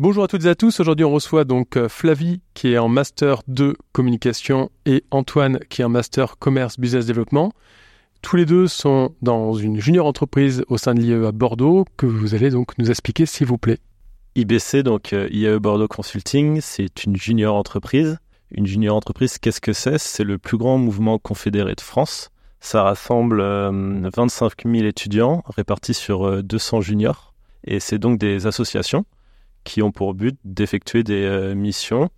Bonjour à toutes et à tous. Aujourd'hui, on reçoit donc euh, Flavie qui est en master 2 communication et Antoine qui est en master commerce business développement. Tous les deux sont dans une junior entreprise au sein de l'IAE à Bordeaux que vous allez donc nous expliquer s'il vous plaît. IBC, donc euh, IAE Bordeaux Consulting, c'est une junior entreprise. Une junior entreprise, qu'est-ce que c'est? C'est le plus grand mouvement confédéré de France. Ça rassemble 25 euh, 000 étudiants répartis sur 200 juniors. Et c'est donc des associations qui ont pour but d'effectuer des euh, missions,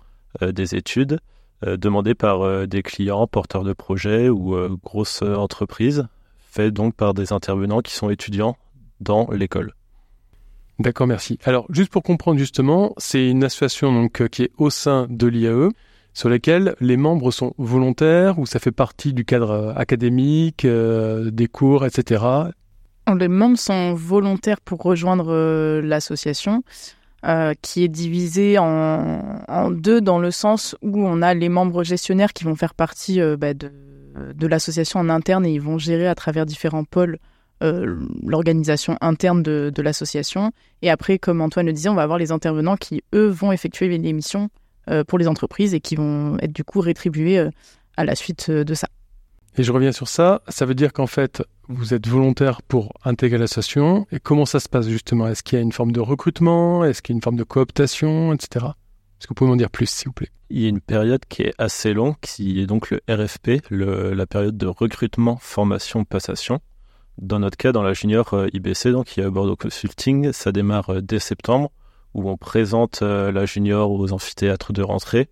euh, des études euh, demandées par des clients, porteurs de projets ou grosses entreprises, faites donc par des intervenants qui sont étudiants dans l'école. D'accord, merci. Alors, juste pour comprendre justement, c'est une association donc qui est au sein de l'IAE, sur laquelle les membres sont volontaires ou ça fait partie du cadre académique, des cours, etc. Les membres sont volontaires pour rejoindre l'association. Euh, qui est divisé en, deux dans le sens où on a les membres gestionnaires qui vont faire partie euh, bah, de, de l'association en interne et ils vont gérer à travers différents pôles euh, l'organisation interne de, de l'association. Et après, comme Antoine le disait, on va avoir les intervenants qui, eux, vont effectuer les missions pour les entreprises et qui vont être du coup rétribués à la suite de ça. Et je reviens sur ça, ça veut dire qu'en fait, vous êtes volontaire pour intégrer l'association. Et comment ça se passe justement? Est-ce qu'il y a une forme de recrutement? Est-ce qu'il y a une forme de cooptation, etc. Est-ce que vous pouvez m'en dire plus, s'il vous plaît? Il y a une période qui est assez longue, qui est donc le RFP, la période de recrutement, formation, passation. Dans notre cas, dans la junior euh, IBC, donc il y a Bordeaux Consulting, ça démarre euh, dès septembre, où on présente euh, la junior aux amphithéâtres de rentrée.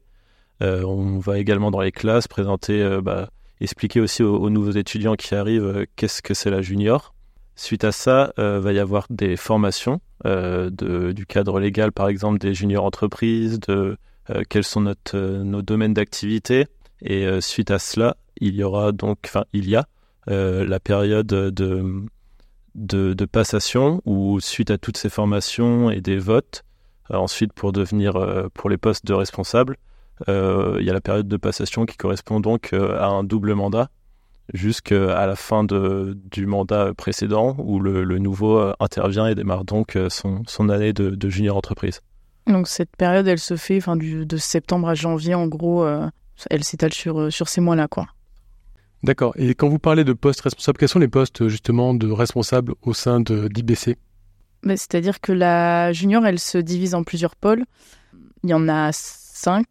on va également dans les classes présenter bah, expliquer aussi aux, nouveaux étudiants qui arrivent euh, qu'est-ce que c'est la junior. Suite à ça, il euh, va y avoir des formations euh, du cadre légal, par exemple des juniors entreprises, de quels sont nos domaines d'activité. Et suite à cela, il y aura donc, enfin, il y a la période de, passation où, suite à toutes ces formations et des votes, ensuite pour devenir, pour les postes de responsable, euh, il y a la période de passation qui correspond donc euh, à un double mandat jusqu'à la fin de, du mandat précédent où le, nouveau euh, intervient et démarre donc son, son année de, junior entreprise. Donc cette période, elle se fait enfin, du, de septembre à janvier, en gros, elle s'étale sur, sur ces mois-là. quoi. D'accord. Et quand vous parlez de postes responsables, quels sont les postes justement de responsables au sein d'IBC bah, C'est-à-dire que la junior, elle se divise en plusieurs pôles. Il y en a cinq.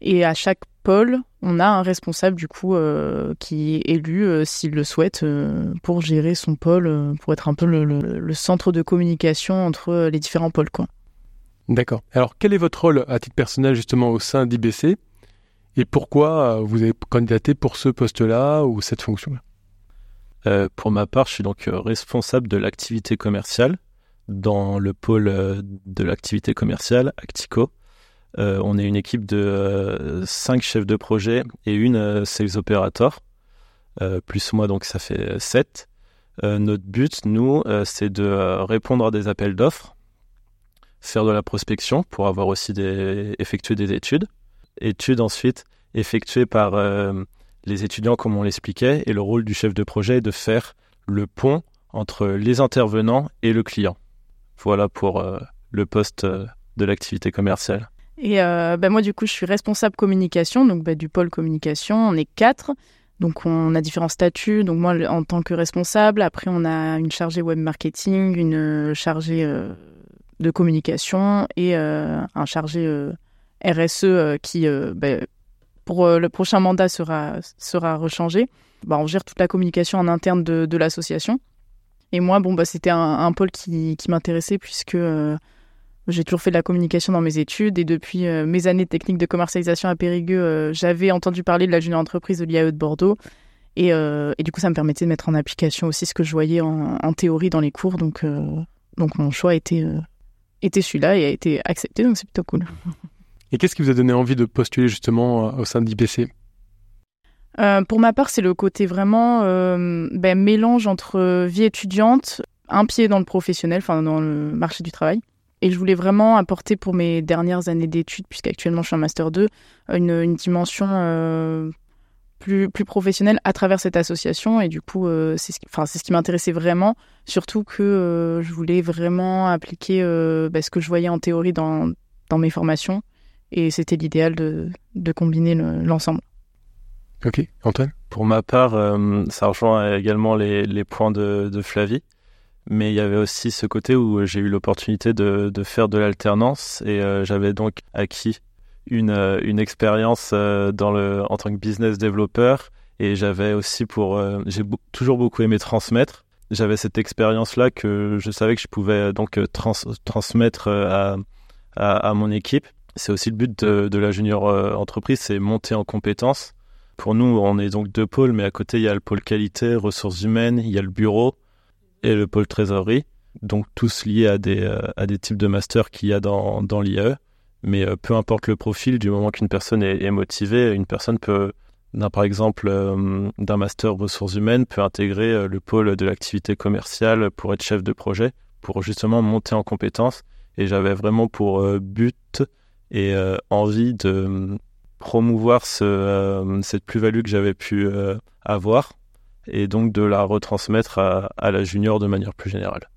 Et à chaque pôle, on a un responsable du coup euh, qui est élu euh, s'il le souhaite euh, pour gérer son pôle, pour être un peu le, centre de communication entre les différents pôles. Quoi. D'accord. Alors quel est votre rôle à titre personnel justement au sein d'IBC et pourquoi vous avez candidaté pour ce poste-là ou cette fonction-là? Pour ma part, je suis donc responsable de l'activité commerciale dans le pôle de l'activité commerciale Actico. Euh, on est une équipe de euh, cinq chefs de projet et une euh, sales operator, plus moi, donc ça fait 7. notre but, nous, c'est de répondre à des appels d'offres, faire de la prospection pour avoir aussi des, effectuer des études. Études ensuite effectuées par les étudiants, comme on l'expliquait, et le rôle du chef de projet est de faire le pont entre les intervenants et le client. Voilà pour le poste de l'activité commerciale. Et euh, bah, moi, du coup, je suis responsable communication, donc bah, du pôle communication. On est quatre. Donc, on a différents statuts. Donc, moi, en tant que responsable, après, on a une chargée web marketing, une chargée euh, de communication et euh, un chargé RSE qui, bah, pour le prochain mandat, sera, sera rechangé. On gère toute la communication en interne de, l'association. Et moi, bon, bah, c'était un, pôle qui m'intéressait puisque j'ai toujours fait de la communication dans mes études et depuis euh, mes années de technique de commercialisation à Périgueux, euh, j'avais entendu parler de la junior entreprise de l'IAE de Bordeaux. Et, euh, et, du coup, ça me permettait de mettre en application aussi ce que je voyais en, théorie dans les cours. Donc, donc mon choix était, était celui-là et a été accepté. Donc, c'est plutôt cool. Et qu'est-ce qui vous a donné envie de postuler justement au sein d'IBC? Euh, pour ma part, c'est le côté vraiment ben, mélange entre vie étudiante, un pied dans le professionnel, enfin dans le marché du travail. Et je voulais vraiment apporter pour mes dernières années d'études, puisqu'actuellement je suis en Master 2, une, une dimension euh, plus, plus professionnelle à travers cette association. Et du coup, euh, c'est ce, qui- enfin, c'est ce qui m'intéressait vraiment, surtout que euh, je voulais vraiment appliquer euh, bah, ce que je voyais en théorie dans, dans mes formations. Et c'était l'idéal de, de combiner le- l'ensemble. Ok, Antoine? Pour ma part, euh, ça rejoint également les, les points de, de Flavie. Mais il y avait aussi ce côté où j'ai eu l'opportunité de, faire de l'alternance et euh, j'avais donc acquis une, euh, expérience euh, en tant que business developer et j'avais aussi pour... euh, j'ai toujours beaucoup aimé transmettre. J'avais cette expérience-là que je savais que je pouvais donc euh, trans- transmettre euh, à, mon équipe. C'est aussi le but de, de la junior euh, entreprise, c'est monter en compétences. Pour nous, on est donc deux pôles, mais à côté, il y a le pôle qualité, ressources humaines, il y a le bureau et le pôle trésorerie. Donc tous liés à des, euh, à des types de masters qu'il y a dans, dans l'IAE. Mais euh, peu importe le profil, du moment qu'une personne est, motivée, une personne peut, par exemple, euh, d'un master ressources humaines, peut intégrer le pôle de l'activité commerciale pour être chef de projet, pour justement monter en compétences. Et j'avais vraiment pour but et envie de promouvoir ce, cette plus-value que j'avais pu avoir et donc de la retransmettre à, à la junior de manière plus générale.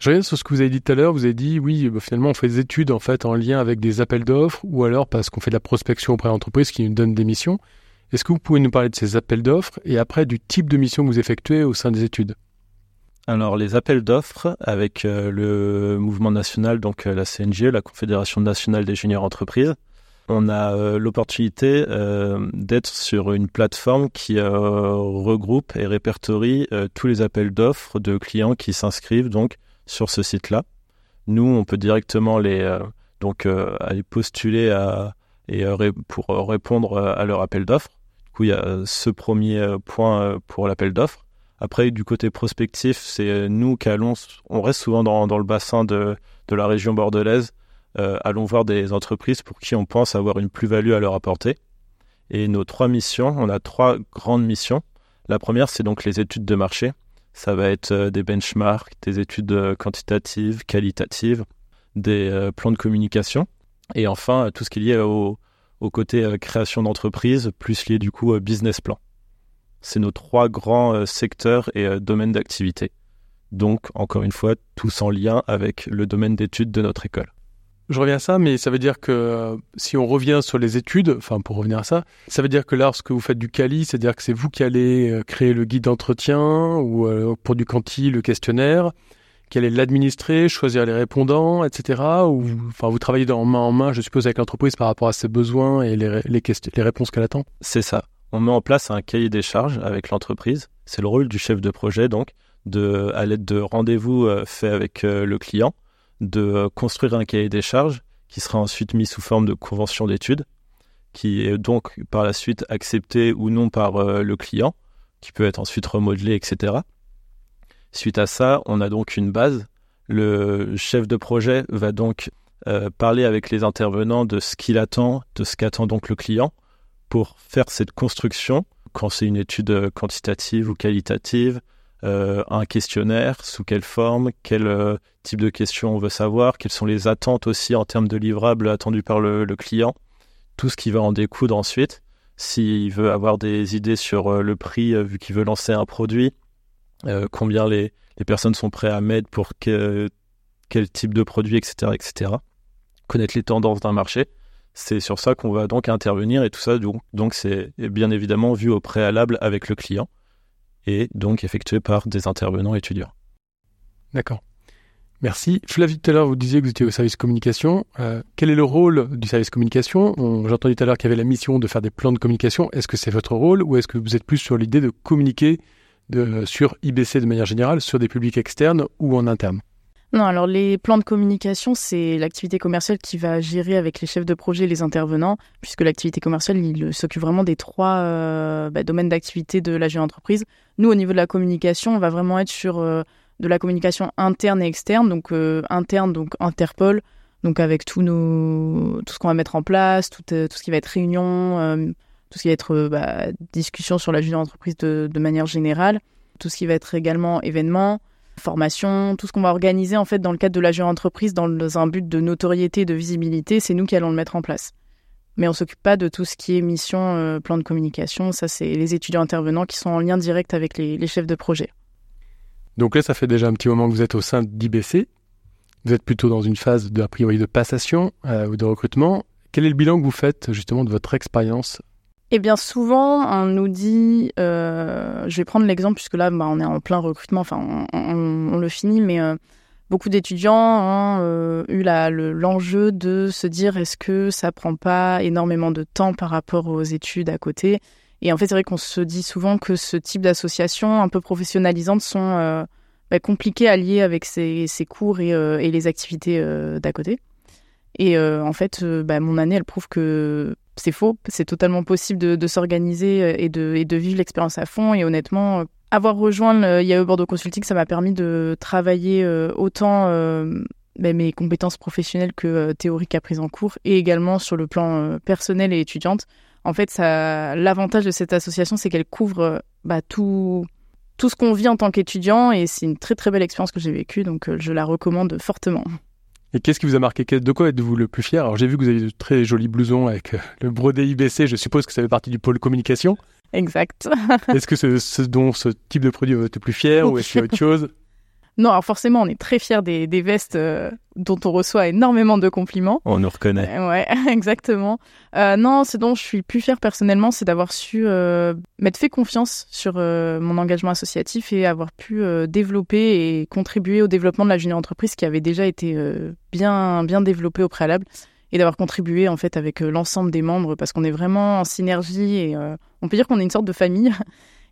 Je reviens sur ce que vous avez dit tout à l'heure. Vous avez dit, oui, bah, finalement, on fait des études en fait en lien avec des appels d'offres ou alors parce qu'on fait de la prospection auprès d'entreprises qui nous donnent des missions. Est-ce que vous pouvez nous parler de ces appels d'offres et après du type de mission que vous effectuez au sein des études? Alors les appels d'offres avec euh, le mouvement national, donc euh, la CNGE, la Confédération nationale des juniors entreprises, on a euh, l'opportunité euh, d'être sur une plateforme qui euh, regroupe et répertorie tous les appels d'offres de clients qui s'inscrivent donc sur ce site-là. Nous, on peut directement les aller postuler et pour répondre à leur appel d'offres. Du coup, il y a ce premier point pour l'appel d'offres. Après, du côté prospectif, c'est nous qui allons, on reste souvent dans, le bassin de, la région bordelaise, allons voir des entreprises pour qui on pense avoir une plus-value à leur apporter. Et nos trois missions, on a trois grandes missions. La première, c'est donc les études de marché. Ça va être euh, des benchmarks, des études euh, quantitatives, qualitatives, des euh, plans de communication. Et enfin, euh, tout ce qui est lié au, côté euh, création d'entreprise, plus lié du coup au business plan. C'est nos trois grands euh, secteurs et euh, domaines d'activité. Donc, encore une fois, tous en lien avec le domaine d'études de notre école. Je reviens à ça, mais ça veut dire que euh, si on revient sur les études, enfin pour revenir à ça, ça veut dire que lorsque vous faites du Cali, c'est-à-dire que c'est vous qui allez euh, créer le guide d'entretien ou euh, pour du Canti le questionnaire, qui allez l'administrer, choisir les répondants, etc. Ou enfin vous travaillez en main en main, je suppose, avec l'entreprise par rapport à ses besoins et les, les, réponses qu'elle attend? C'est ça. On met en place un cahier des charges avec l'entreprise. C'est le rôle du chef de projet, donc, à l'aide de rendez-vous faits avec le client, de euh, construire un cahier des charges qui sera ensuite mis sous forme de convention d'études, qui est donc par la suite accepté ou non par euh, le client, qui peut être ensuite remodelé, etc. Suite à ça, on a donc une base. Le chef de projet va donc euh, parler avec les intervenants de ce qu'il attend, de ce qu'attend donc le client pour faire cette construction, quand c'est une étude quantitative ou qualitative, euh, un questionnaire, sous quelle forme, quel euh, type de questions on veut savoir, quelles sont les attentes aussi en termes de livrables attendus par le, client, tout ce qui va en découdre ensuite. S'il veut avoir des idées sur euh, le prix, vu qu'il veut lancer un produit, combien les, les personnes sont prêtes à mettre pour que- quel type de produit, etc., etc. Connaître les tendances d'un marché c'est sur ça qu'on va donc intervenir et tout ça donc c'est bien évidemment vu au préalable avec le client et donc effectué par des intervenants étudiants. D'accord. Merci. Flavie, tout à l'heure, vous disiez que vous étiez au service communication. Euh, quel est le rôle du service communication? On- J'ai entendu tout à l'heure qu'il y avait la mission de faire des plans de communication. Est-ce que c'est votre rôle ou est-ce que vous êtes plus sur l'idée de communiquer sur IBC de manière générale, sur des publics externes ou en interne? Non, alors les plans de communication, c'est l'activité commerciale qui va gérer avec les chefs de projet et les intervenants, puisque l'activité commerciale, il s'occupe vraiment des trois euh, bah, domaines d'activité de la jeune entreprise. Nous, au niveau de la communication, on va vraiment être sur euh, de la communication interne et externe, donc euh, interne, donc Interpol, donc avec tous nos, tout ce qu'on va mettre en place, tout, tout ce qui va être réunion, tout ce qui va être bah, discussion sur la junior entreprise de, manière générale, tout ce qui va être également événements, formation, tout ce qu'on va organiser en fait dans le cadre de la junior entreprise dans un but de notoriété, de visibilité, c'est nous qui allons le mettre en place. Mais on s'occupe pas de tout ce qui est mission, plan de communication. Ça, c'est les étudiants intervenants qui sont en lien direct avec les, les chefs de projet. Donc là, ça fait déjà un petit moment que vous êtes au sein d'IBC. Vous êtes plutôt dans une phase de, a priori de passation euh, ou de recrutement. Quel est le bilan que vous faites justement de votre expérience Eh bien, souvent, on nous dit, euh, je vais prendre l'exemple puisque là, bah, on est en plein recrutement, enfin, on, le finit, mais euh, beaucoup d'étudiants ont eu l'enjeu de se dire est-ce que ça prend pas énormément de temps par rapport aux études à côté? Et en fait, c'est vrai qu'on se dit souvent que ce type d'associations un peu professionnalisantes sont euh, bah, compliquées à lier avec ces, cours et, euh, et, les activités euh, d'à côté. Et en fait, bah, mon année, elle prouve que c'est faux. C'est totalement possible de, s'organiser et de, et de vivre l'expérience à fond. Et honnêtement, avoir rejoint l'IAE Bordeaux Consulting, ça m'a permis de travailler autant bah, mes compétences professionnelles que théoriques apprises en cours et également sur le plan personnel et étudiante en fait, ça, l'avantage de cette association, c'est qu'elle couvre bah, tout, tout ce qu'on vit en tant qu'étudiant et c'est une très très belle expérience que j'ai vécue, donc euh, je la recommande fortement. Et qu'est-ce qui vous a marqué De quoi êtes-vous le plus fier? Alors j'ai vu que vous avez de très jolis blousons avec euh, le brodé IBC, je suppose que ça fait partie du pôle communication. Exact. est-ce que c'est ce dont ce type de produit vous êtes le plus fier ou est-ce qu'il y a autre chose? Non, alors forcément, on est très fiers des, des vestes euh, dont on reçoit énormément de compliments. On nous reconnaît. Euh, ouais, exactement. Euh, non, ce dont je suis plus fière personnellement, c'est d'avoir su m'être fait confiance sur mon engagement associatif et avoir pu développer et contribuer au développement de la junior entreprise qui avait déjà été bien bien développée au préalable et d'avoir contribué en fait avec l'ensemble des membres parce qu'on est vraiment en synergie et on peut dire qu'on est une sorte de famille.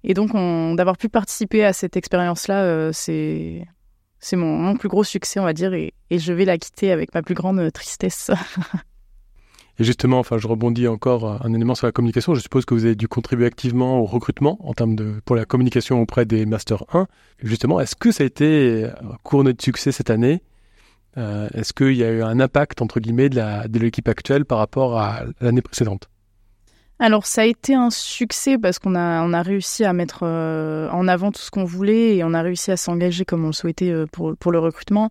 Et donc, d'avoir pu participer à cette expérience-là, euh, c'est mon, plus gros succès, on va dire, et, je vais la quitter avec ma plus grande euh, tristesse. et justement, enfin, je rebondis encore euh, un élément sur la communication. Je suppose que vous avez dû contribuer activement au recrutement en termes de pour la communication auprès des Master 1. justement, est-ce que ça a été couronné de succès cette année? Est-ce qu'il y a eu un impact entre guillemets de l'équipe actuelle par rapport à l'année précédente? Alors ça a été un succès parce qu'on a on a réussi à mettre euh, en avant tout ce qu'on voulait et on a réussi à s'engager comme on le souhaitait euh, pour pour le recrutement.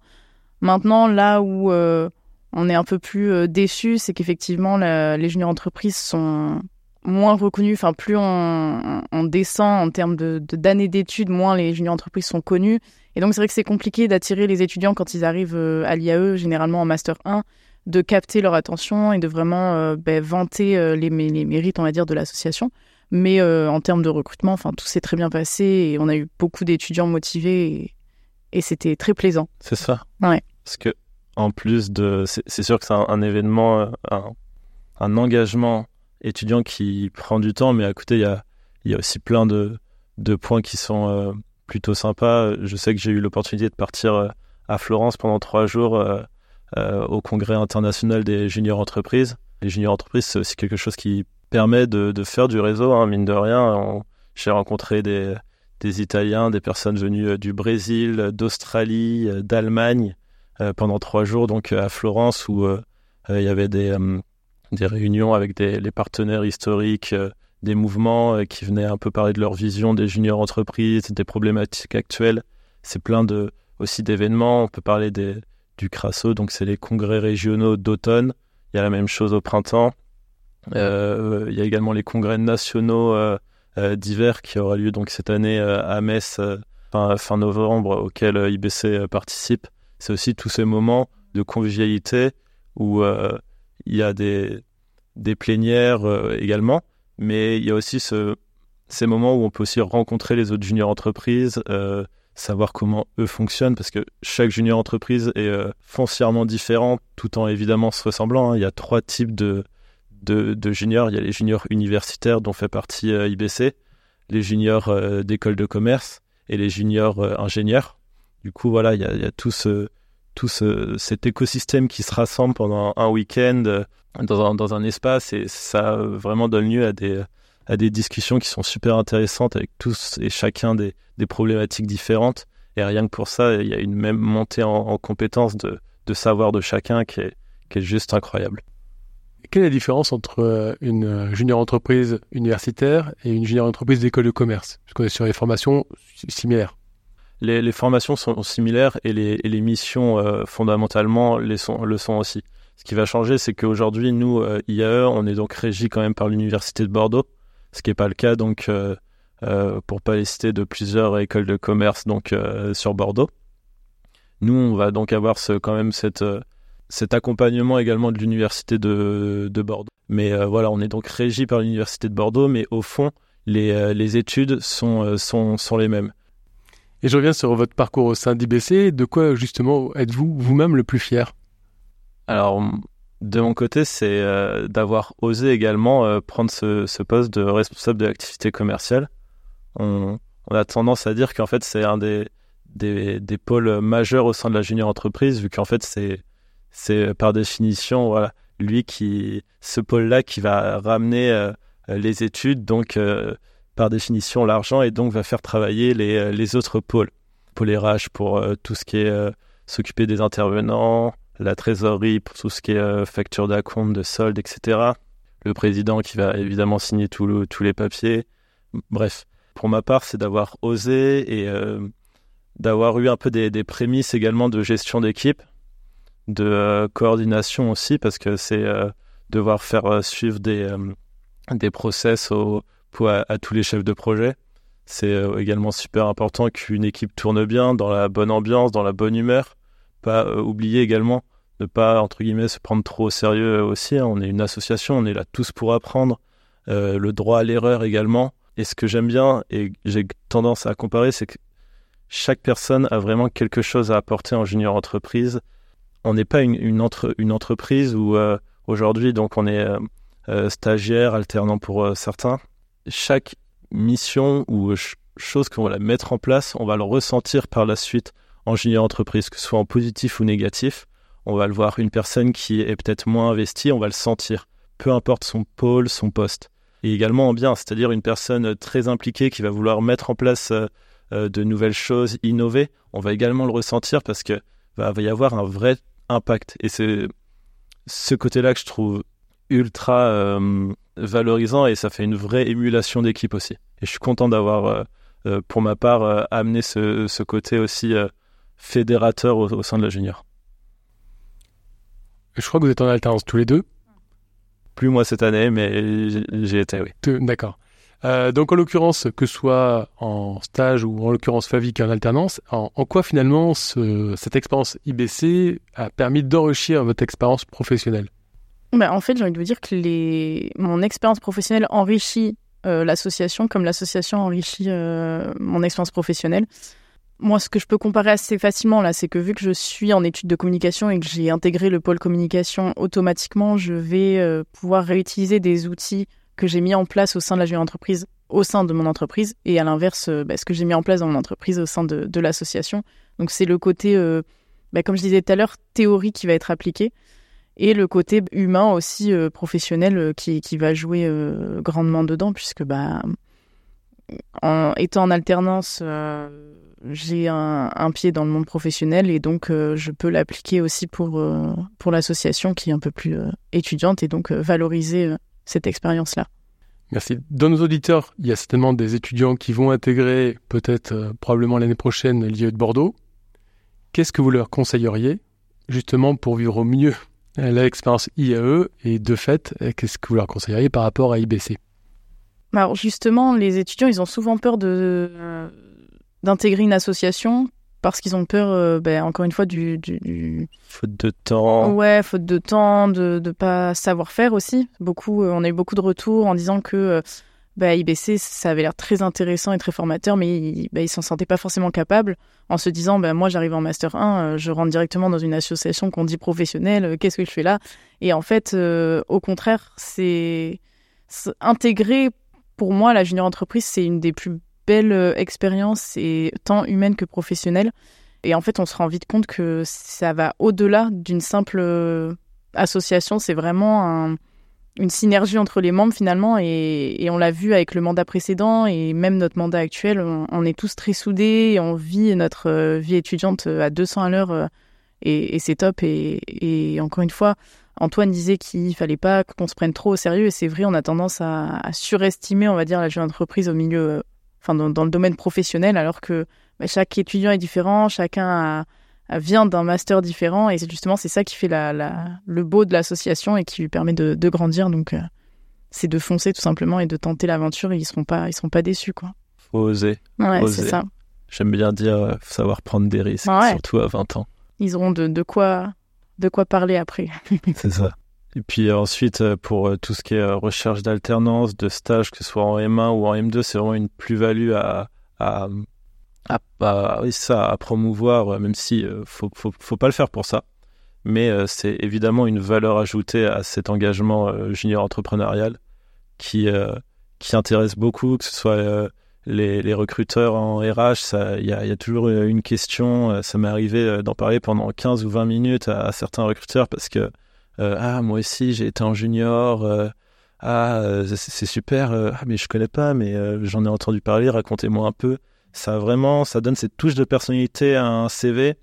Maintenant là où euh, on est un peu plus déçu, c'est qu'effectivement les juniors entreprises sont moins reconnues. Enfin plus on, descend en termes de d'années d'études, moins les juniors entreprises sont connues. Et donc c'est vrai que c'est compliqué d'attirer les étudiants quand ils arrivent à l'IAE, généralement en master 1 de capter leur attention et de vraiment euh, ben, vanter euh, les, mérites, on va dire, de l'association. Mais euh, en termes de recrutement, enfin, tout s'est très bien passé et on a eu beaucoup d'étudiants motivés et, c'était très plaisant. C'est ça. Ouais. Parce que en plus de, c'est sûr que c'est un, événement, un, engagement étudiant qui prend du temps, mais à côté il y a, y a aussi plein de, de points qui sont plutôt sympas. Je sais que j'ai eu l'opportunité de partir à Florence pendant trois jours euh, au congrès international des juniors entreprises. Les juniors entreprises, c'est aussi quelque chose qui permet de, faire du réseau, hein, mine de rien. J'ai rencontré des, Italiens, des personnes venues euh, du Brésil, d'Australie, euh, d'Allemagne pendant trois jours, donc à Florence, où il y avait des, réunions avec les partenaires historiques des mouvements qui venaient un peu parler de leur vision des juniors entreprises, des problématiques actuelles. C'est plein de, aussi d'événements. On peut parler des, du Crasso, donc c'est les congrès régionaux d'automne. Il y a la même chose au printemps. Euh, il y a également les congrès nationaux euh, euh, d'hiver qui aura lieu donc cette année à Metz fin, novembre auquel IBC participe. C'est aussi tous ces moments de convivialité où il y a des, plénières également, mais il y a aussi ce, ces moments où on peut aussi rencontrer les autres juniors entreprises, savoir comment eux fonctionnent, parce que chaque junior entreprise est euh, foncièrement différente, tout en évidemment se ressemblant. Hein. Il y a trois types de, de, juniors. Il y a les juniors universitaires dont fait partie euh, IBC, les juniors euh, d'école de commerce et les juniors ingénieurs. Du coup, voilà, il y a, tout, ce, tout cet écosystème qui se rassemble pendant un week-end dans un, dans un espace et ça vraiment donne lieu à des à des discussions qui sont super intéressantes avec tous et chacun des, des problématiques différentes. Et rien que pour ça, il y a une même montée en, en compétence de, de, savoir de chacun qui est, qui est juste incroyable. Quelle est la différence entre une junior entreprise universitaire et une junior entreprise d'école de commerce? Puisqu'on est sur des formations similaires. Les, formations sont similaires et les, missions fondamentalement les sont, le sont aussi. Ce qui va changer, c'est qu'aujourd'hui, nous, IAE, on est donc régi quand même par l'Université de Bordeaux, ce qui n'est pas le cas donc euh, pour pas les citer, de plusieurs écoles de commerce donc euh, sur Bordeaux. Nous, on va donc avoir ce, quand même cette, euh, cet accompagnement également de l'université de, de, Bordeaux. Mais voilà, on est donc régi par l'université de Bordeaux, mais au fond, les, les études sont, sont, sont les mêmes. Et je reviens sur votre parcours au sein d'IBC. De quoi justement êtes-vous vous-même le plus fier? Alors, de mon côté, c'est d'avoir osé également prendre ce, poste de responsable de l'activité commerciale on, a tendance à dire qu'en fait, c'est un des, des, pôles majeurs au sein de la junior entreprise, vu qu'en fait, c'est, c'est par définition, voilà, lui qui, ce pôle-là qui va ramener euh, les études, donc euh, par définition l'argent, et donc va faire travailler les, euh, les autres pôles. Pôle RH pour tout ce qui est s'occuper des intervenants, la trésorerie pour tout ce qui est facture d'acompte, de solde, etc. Le président qui va évidemment signer tous les papiers. Bref, pour ma part, c'est d'avoir osé et euh, d'avoir eu un peu des, prémices également de gestion d'équipe, de euh, coordination aussi, parce que c'est euh, devoir faire suivre des, des process au, à, à, tous les chefs de projet. C'est également super important qu'une équipe tourne bien, dans la bonne ambiance, dans la bonne humeur. Pas oublier également ne pas, entre guillemets, se prendre trop au sérieux aussi. Hein. On est une association, on est là tous pour apprendre. le droit à l'erreur également. Et ce que j'aime bien et j'ai tendance à comparer, c'est que chaque personne a vraiment quelque chose à apporter en junior entreprise. On n'est pas une, une, entre, une, entreprise où euh, aujourd'hui, donc on est euh, euh, stagiaire, alternant pour certains. Chaque mission ou chose qu'on va mettre en place, on va le ressentir par la suite en junior entreprise, que ce soit en positif ou négatif. On va le voir, une personne qui est peut-être moins investie, on va le sentir, peu importe son pôle, son poste et également en bien, c'est-à-dire une personne très impliquée qui va vouloir mettre en place euh, euh, de nouvelles choses, innover, on va également le ressentir parce que va, y avoir un vrai impact. Et c'est ce côté-là que je trouve ultra euh, valorisant et ça fait une vraie émulation d'équipe aussi. Et je suis content d'avoir, pour ma part, amené ce, côté aussi fédérateur au, au sein de la junior. Je crois que vous êtes en alternance tous les deux plus moi cette année, mais j'ai été, oui. D'accord. Euh, donc en l'occurrence, que ce soit en stage ou en l'occurrence Favic en alternance, en, quoi finalement cette expérience IBC a permis d'enrichir votre expérience professionnelle? Bah, En fait, j'ai envie de vous dire que les... mon expérience professionnelle enrichit euh, l'association comme l'association enrichit euh, mon expérience professionnelle. Moi, ce que je peux comparer assez facilement là, c'est que vu que je suis en études de communication et que j'ai intégré le pôle communication automatiquement, je vais euh, pouvoir réutiliser des outils que j'ai mis en place au sein de la jeune entreprise, au sein de mon entreprise, et à l'inverse, euh, bah, ce que j'ai mis en place dans mon entreprise au sein de, l'association. Donc c'est le côté, euh, bah, comme je disais tout à l'heure, théorie qui va être appliqué, et le côté humain aussi professionnel qui, qui, va jouer grandement dedans, puisque bah, en étant en alternance j'ai un, pied dans le monde professionnel et donc euh, je peux l'appliquer aussi pour, euh, pour l'association qui est un peu plus euh, étudiante et donc valoriser cette expérience-là. Merci. Dans nos auditeurs, il y a certainement des étudiants qui vont intégrer peut-être probablement l'année prochaine l'IE de Bordeaux. Qu'est-ce que vous leur conseilleriez justement pour vivre au mieux l'expérience IAE et de fait, qu'est-ce que vous leur conseilleriez par rapport à IBC Alors justement, les étudiants, ils ont souvent peur de d'intégrer une association parce qu'ils ont peur, euh, ben, encore une fois, du, du, Faute de temps. Ouais, faute de temps, de ne pas savoir faire aussi. Beaucoup, euh, on a eu beaucoup de retours en disant que euh, ben, IBC, ça avait l'air très intéressant et très formateur, mais ils ben, s'en sentaient pas forcément capables, en se disant, ben, moi j'arrive en Master 1, je rentre directement dans une association qu'on dit professionnelle, qu'est-ce que je fais là? Et en fait, au contraire, c'est intégrer, pour moi, la junior entreprise, c'est une des plus belle euh, expérience, et tant humaine que professionnelle. Et en fait, on se rend vite compte que ça va au-delà d'une simple euh, association. C'est vraiment une synergie entre les membres finalement. Et, on l'a vu avec le mandat précédent et même notre mandat actuel. On, est tous très soudés et on vit notre euh, vie étudiante à 200 à l'heure. et, c'est top. Et, encore une fois, Antoine disait qu'il fallait pas qu'on se prenne trop au sérieux et c'est vrai, on a tendance à, surestimer, on va dire, la jeune entreprise au milieu, enfin dans, le domaine professionnel, alors que bah, chaque étudiant est différent, chacun vient d'un master différent et c'est justement c'est ça qui fait le beau de l'association et qui lui permet de, grandir. Donc euh, c'est de foncer tout simplement et de tenter l'aventure et ils seront pas ils seront pas déçus quoi. Faut oser. Ouais, c'est ça. J'aime bien dire euh, savoir prendre des risques, surtout à 20 ans. Ils auront de, de quoi de quoi parler après. c'est ça. Et puis ensuite, euh, pour tout ce qui est recherche d'alternance, de stage, que ce soit en M1 ou en M2, c'est vraiment une plus-value à, à, à, à promouvoir, même si faut, faut, faut, pas le faire pour ça. Mais c'est évidemment une valeur ajoutée à cet engagement junior entrepreneurial qui, qui intéresse beaucoup, que ce soit les, recruteurs en RH, il y a, toujours une question. Ça m'est arrivé d'en parler pendant 15 ou 20 minutes à, certains recruteurs parce que ah moi aussi j'ai été en junior. ah c'est super. ah mais je connais pas, mais j'en ai entendu parler. Racontez-moi un peu ça vraiment, ça donne cette touche de personnalité à un CV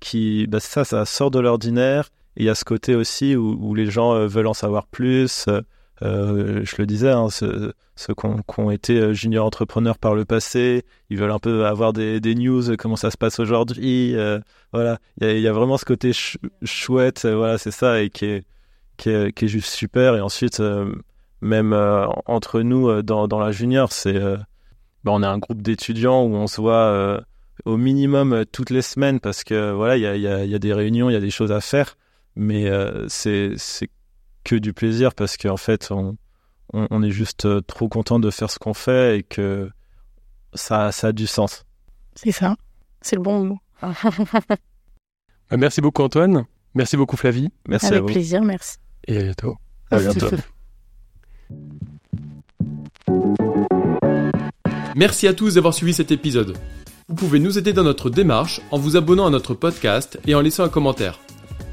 qui, bah ça, ça sort de l'ordinaire. Et il y a ce côté aussi où, les gens euh, veulent en savoir plus. Euh, je le disais, hein, ceux, qui ont, été euh, junior entrepreneurs par le passé, ils veulent un peu avoir des, news, comment ça se passe aujourd'hui. voilà, il y, a, vraiment ce côté chouette, voilà, c'est ça, et qui est, juste super. Et ensuite, même entre nous, dans, la junior, c'est bah, on est un groupe d'étudiants où on se voit euh, au minimum euh, toutes les semaines parce que voilà, il y a, a, des réunions, il y a des choses à faire, mais euh, c'est que du plaisir parce qu'en fait, on, on, est juste trop content de faire ce qu'on fait et que ça, ça a du sens. C'est ça, c'est le bon mot. merci beaucoup Antoine, merci beaucoup Flavie. Merci Avec à vous. plaisir, merci. Et à bientôt. À bientôt. Merci à tous d'avoir suivi cet épisode. Vous pouvez nous aider dans notre démarche en vous abonnant à notre podcast et en laissant un commentaire.